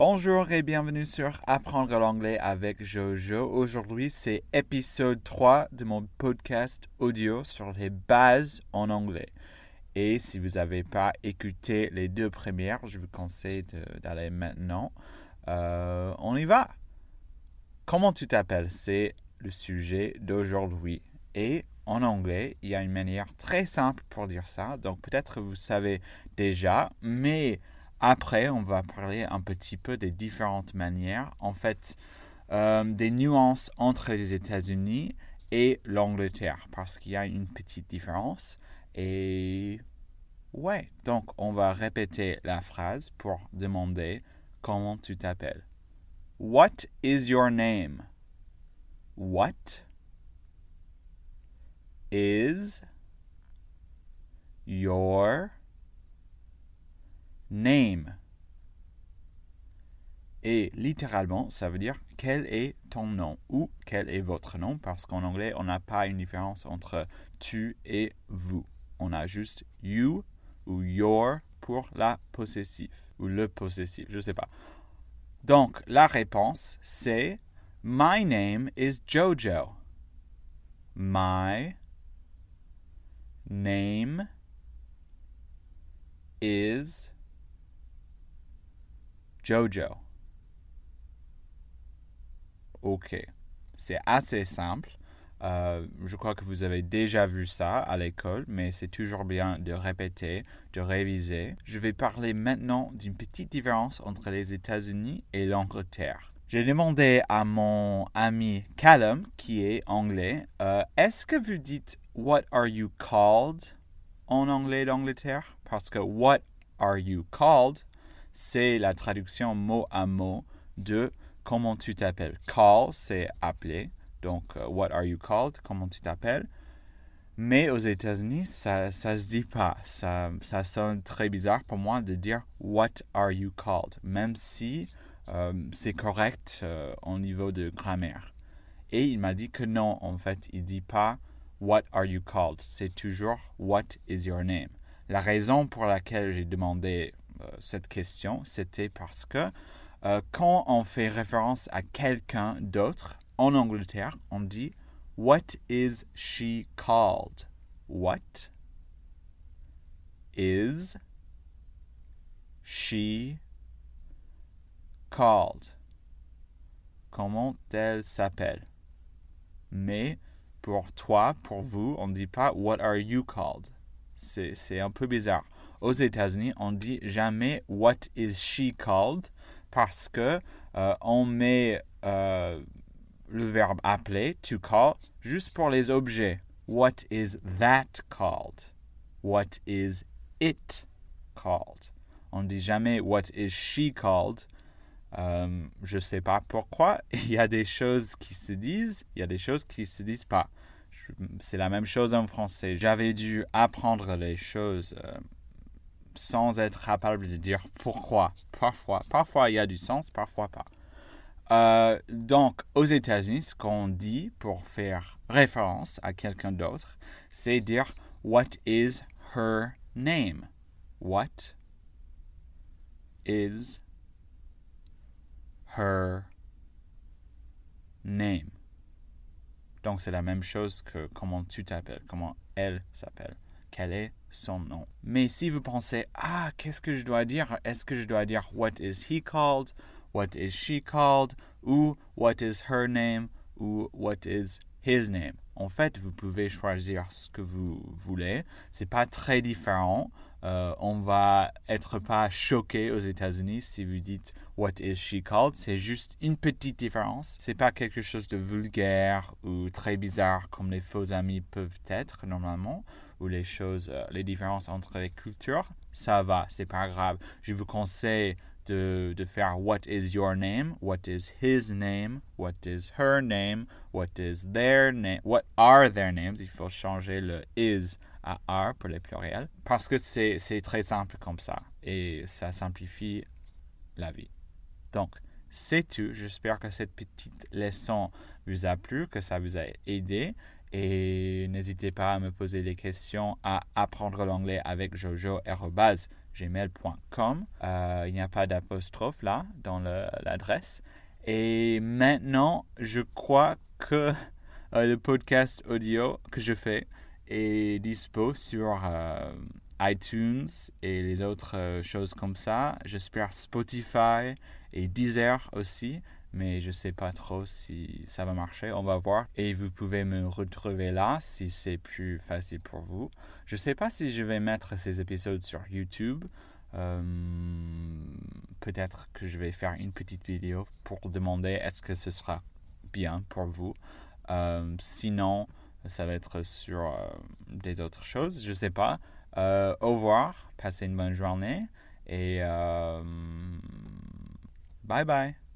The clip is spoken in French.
Bonjour et bienvenue sur Apprendre l'anglais avec Jojo. Aujourd'hui, c'est épisode 3 de mon podcast audio sur les bases en anglais. Et si vous n'avez pas écouté les deux premières, je vous conseille d'aller maintenant. Euh, on y va. Comment tu t'appelles? C'est le sujet d'aujourd'hui. Et en anglais, il y a une manière très simple pour dire ça. Donc peut-être vous savez déjà, mais après, on va parler un petit peu des différentes manières, en fait, euh, des nuances entre les États-Unis et l'Angleterre, parce qu'il y a une petite différence. Et ouais, donc on va répéter la phrase pour demander comment tu t'appelles. What is your name? What is your name? Et littéralement, ça veut dire quel est ton nom ou quel est votre nom parce qu'en anglais, on n'a pas une différence entre tu et vous. On a juste you ou your pour la possessive ou le possessif, je ne sais pas. Donc, la réponse, c'est My name is Jojo. My name is Jojo. Ok, c'est assez simple. Euh, je crois que vous avez déjà vu ça à l'école, mais c'est toujours bien de répéter, de réviser. Je vais parler maintenant d'une petite différence entre les États-Unis et l'Angleterre. J'ai demandé à mon ami Callum, qui est anglais, euh, est-ce que vous dites What are you called? en anglais d'Angleterre? Parce que What are you called, c'est la traduction mot à mot de comment tu t'appelles. Call, c'est appeler. Donc, euh, what are you called? Comment tu t'appelles? Mais aux États-Unis, ça ne se dit pas. Ça, ça sonne très bizarre pour moi de dire what are you called, même si euh, c'est correct euh, au niveau de grammaire. Et il m'a dit que non, en fait, il dit pas what are you called, c'est toujours what is your name. La raison pour laquelle j'ai demandé cette question, c'était parce que quand on fait référence à quelqu'un d'autre, en Angleterre, on dit What is she called? What is she called? Comment elle s'appelle? Mais pour toi, pour vous, on ne dit pas What are you called? C'est un peu bizarre. Aux États-Unis, on dit jamais What is she called parce que euh, on met euh, le verbe appeler, to call, juste pour les objets. What is that called? What is it called? On dit jamais what is she called. Euh, je ne sais pas pourquoi. Il y a des choses qui se disent, il y a des choses qui ne se disent pas. C'est la même chose en français. J'avais dû apprendre les choses sans être capable de dire pourquoi. Parfois, parfois il y a du sens, parfois pas. Euh, donc, aux États-Unis, ce qu'on dit pour faire référence à quelqu'un d'autre, c'est dire What is her name? What is her name? Donc, c'est la même chose que comment tu t'appelles, comment elle s'appelle, quel est son nom. Mais si vous pensez, ah, qu'est-ce que je dois dire? Est-ce que je dois dire What is he called? what is she called? Ou what is her name? Ou what is his name? En fait, vous pouvez choisir ce que vous voulez. C'est pas très différent. Euh, on va être pas choqué aux États-Unis si vous dites What is she called? C'est juste une petite différence. C'est pas quelque chose de vulgaire ou très bizarre comme les faux amis peuvent être normalement ou les choses, euh, les différences entre les cultures. Ça va, c'est pas grave. Je vous conseille de, de, faire what is your name, what is his name, what is her name, what is their name, what are their names. Il faut changer le is à are pour les pluriels parce que c'est très simple comme ça et ça simplifie la vie. Donc, c'est tout. J'espère que cette petite leçon vous a plu, que ça vous a aidé. Et n'hésitez pas à me poser des questions à apprendre l'anglais avec jojo gmail.com. Euh, il n'y a pas d'apostrophe là dans l'adresse. Et maintenant, je crois que euh, le podcast audio que je fais est dispo sur euh, iTunes et les autres choses comme ça. J'espère Spotify et Deezer aussi mais je sais pas trop si ça va marcher. On va voir. Et vous pouvez me retrouver là si c'est plus facile pour vous. Je sais pas si je vais mettre ces épisodes sur YouTube. Euh, peut-être que je vais faire une petite vidéo pour demander est-ce que ce sera bien pour vous. Euh, sinon, ça va être sur euh, des autres choses. Je sais pas. au revoir. Passez une bonne journée. Et bye bye.